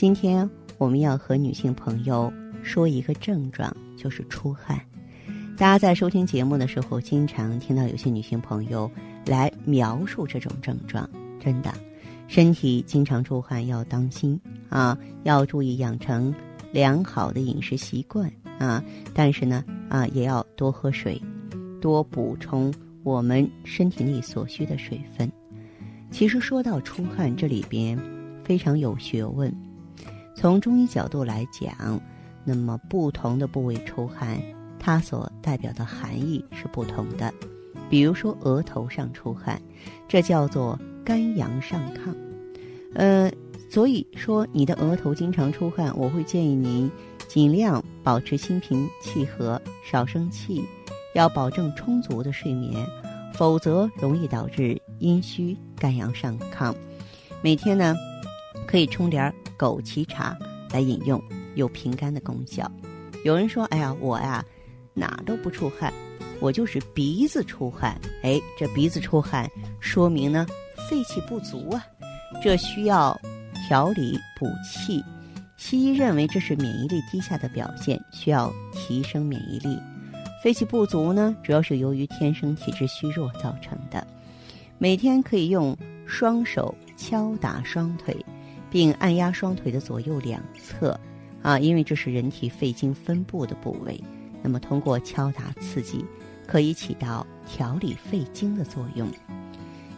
今天我们要和女性朋友说一个症状，就是出汗。大家在收听节目的时候，经常听到有些女性朋友来描述这种症状。真的，身体经常出汗要当心啊，要注意养成良好的饮食习惯啊。但是呢，啊，也要多喝水，多补充我们身体内所需的水分。其实说到出汗，这里边非常有学问。从中医角度来讲，那么不同的部位出汗，它所代表的含义是不同的。比如说额头上出汗，这叫做。肝阳上亢，呃，所以说你的额头经常出汗，我会建议您尽量保持心平气和，少生气，要保证充足的睡眠，否则容易导致阴虚肝阳上亢。每天呢，可以冲点儿枸杞茶来饮用，有平肝的功效。有人说：“哎呀，我呀哪都不出汗，我就是鼻子出汗。”哎，这鼻子出汗说明呢。肺气不足啊，这需要调理补气。西医认为这是免疫力低下的表现，需要提升免疫力。肺气不足呢，主要是由于天生体质虚弱造成的。每天可以用双手敲打双腿，并按压双腿的左右两侧，啊，因为这是人体肺经分布的部位。那么通过敲打刺激，可以起到调理肺经的作用。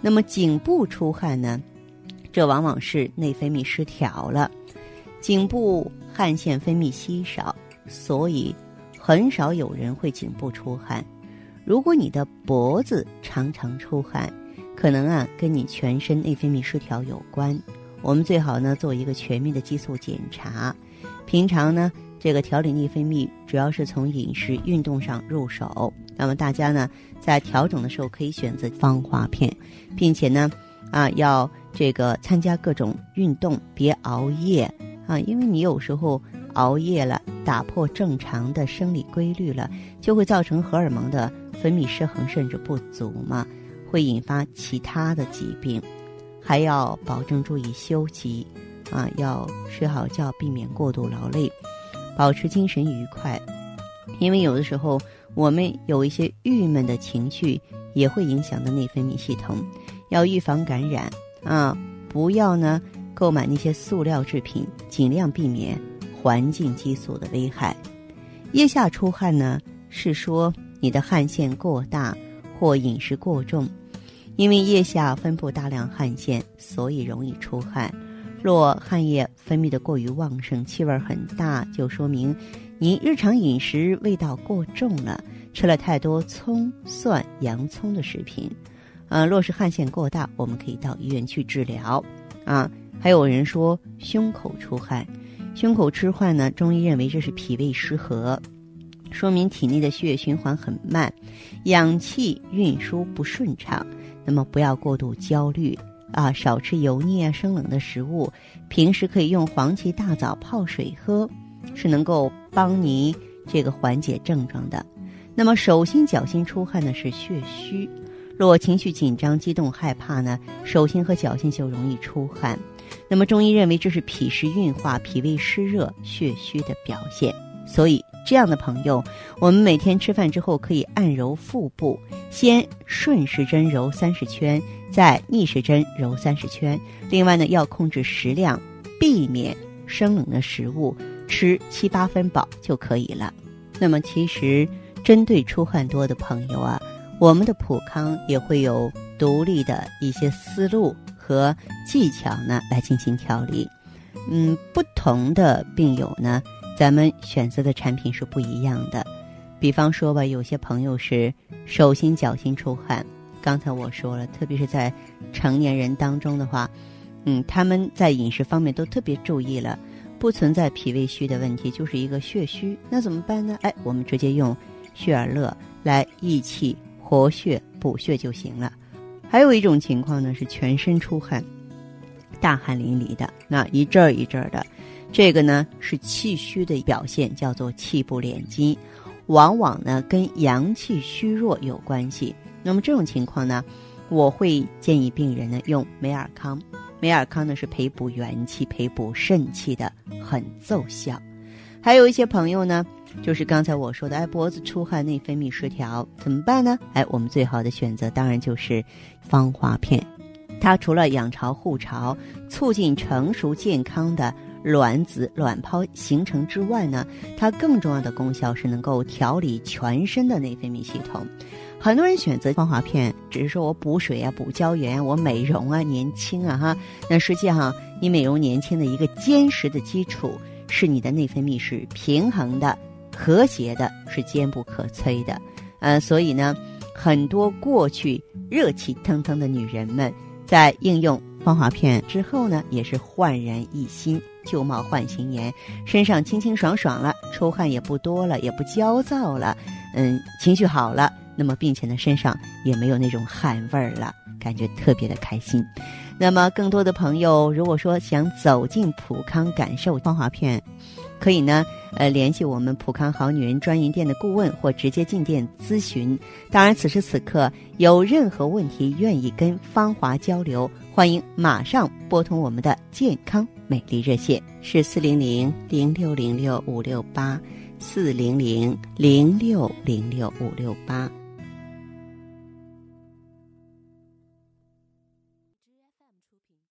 那么颈部出汗呢？这往往是内分泌失调了，颈部汗腺分泌稀少，所以很少有人会颈部出汗。如果你的脖子常常出汗，可能啊跟你全身内分泌失调有关。我们最好呢做一个全面的激素检查。平常呢，这个调理内分泌主要是从饮食、运动上入手。那么大家呢，在调整的时候可以选择芳华片，并且呢，啊，要这个参加各种运动，别熬夜啊，因为你有时候熬夜了，打破正常的生理规律了，就会造成荷尔蒙的分泌失衡甚至不足嘛，会引发其他的疾病。还要保证注意休息，啊，要睡好觉，避免过度劳累，保持精神愉快，因为有的时候。我们有一些郁闷的情绪，也会影响到内分泌系统。要预防感染啊，不要呢购买那些塑料制品，尽量避免环境激素的危害。腋下出汗呢，是说你的汗腺过大或饮食过重，因为腋下分布大量汗腺，所以容易出汗。若汗液分泌的过于旺盛，气味很大，就说明。您日常饮食味道过重了，吃了太多葱、蒜、洋葱的食品，呃，若是汗腺过大，我们可以到医院去治疗。啊，还有人说胸口出汗，胸口出汗呢，中医认为这是脾胃失和，说明体内的血液循环很慢，氧气运输不顺畅。那么不要过度焦虑啊，少吃油腻啊、生冷的食物，平时可以用黄芪大枣泡水喝。是能够帮你这个缓解症状的。那么手心脚心出汗呢是血虚，若情绪紧张、激动、害怕呢，手心和脚心就容易出汗。那么中医认为这是脾湿运化、脾胃湿热、血虚的表现。所以这样的朋友，我们每天吃饭之后可以按揉腹部，先顺时针揉三十圈，再逆时针揉三十圈。另外呢，要控制食量，避免生冷的食物。吃七八分饱就可以了。那么，其实针对出汗多的朋友啊，我们的普康也会有独立的一些思路和技巧呢，来进行调理。嗯，不同的病友呢，咱们选择的产品是不一样的。比方说吧，有些朋友是手心脚心出汗，刚才我说了，特别是在成年人当中的话，嗯，他们在饮食方面都特别注意了。不存在脾胃虚的问题，就是一个血虚，那怎么办呢？哎，我们直接用血尔乐来益气活血补血就行了。还有一种情况呢，是全身出汗，大汗淋漓的，那一阵儿一阵儿的，这个呢是气虚的表现，叫做气不敛筋，往往呢跟阳气虚弱有关系。那么这种情况呢，我会建议病人呢用美尔康。美尔康呢是培补元气、培补肾气的，很奏效。还有一些朋友呢，就是刚才我说的，哎，脖子出汗、内分泌失调，怎么办呢？哎，我们最好的选择当然就是芳华片。它除了养巢护巢、促进成熟健康的卵子卵泡形成之外呢，它更重要的功效是能够调理全身的内分泌系统。很多人选择芳华片，只是说我补水啊、补胶原，我美容啊、年轻啊，哈。那实际上，你美容年轻的一个坚实的基础是你的内分泌是平衡的、和谐的，是坚不可摧的。呃，所以呢，很多过去热气腾腾的女人们，在应用芳华片之后呢，也是焕然一新，旧貌换新颜，身上清清爽爽了，出汗也不多了，也不焦躁了，嗯，情绪好了。那么，并且呢，身上也没有那种汗味儿了，感觉特别的开心。那么，更多的朋友如果说想走进普康感受芳华片，可以呢，呃，联系我们普康好女人专营店的顾问，或直接进店咨询。当然，此时此刻有任何问题愿意跟芳华交流，欢迎马上拨通我们的健康美丽热线，是四零零零六零六五六八四零零零六零六五六八。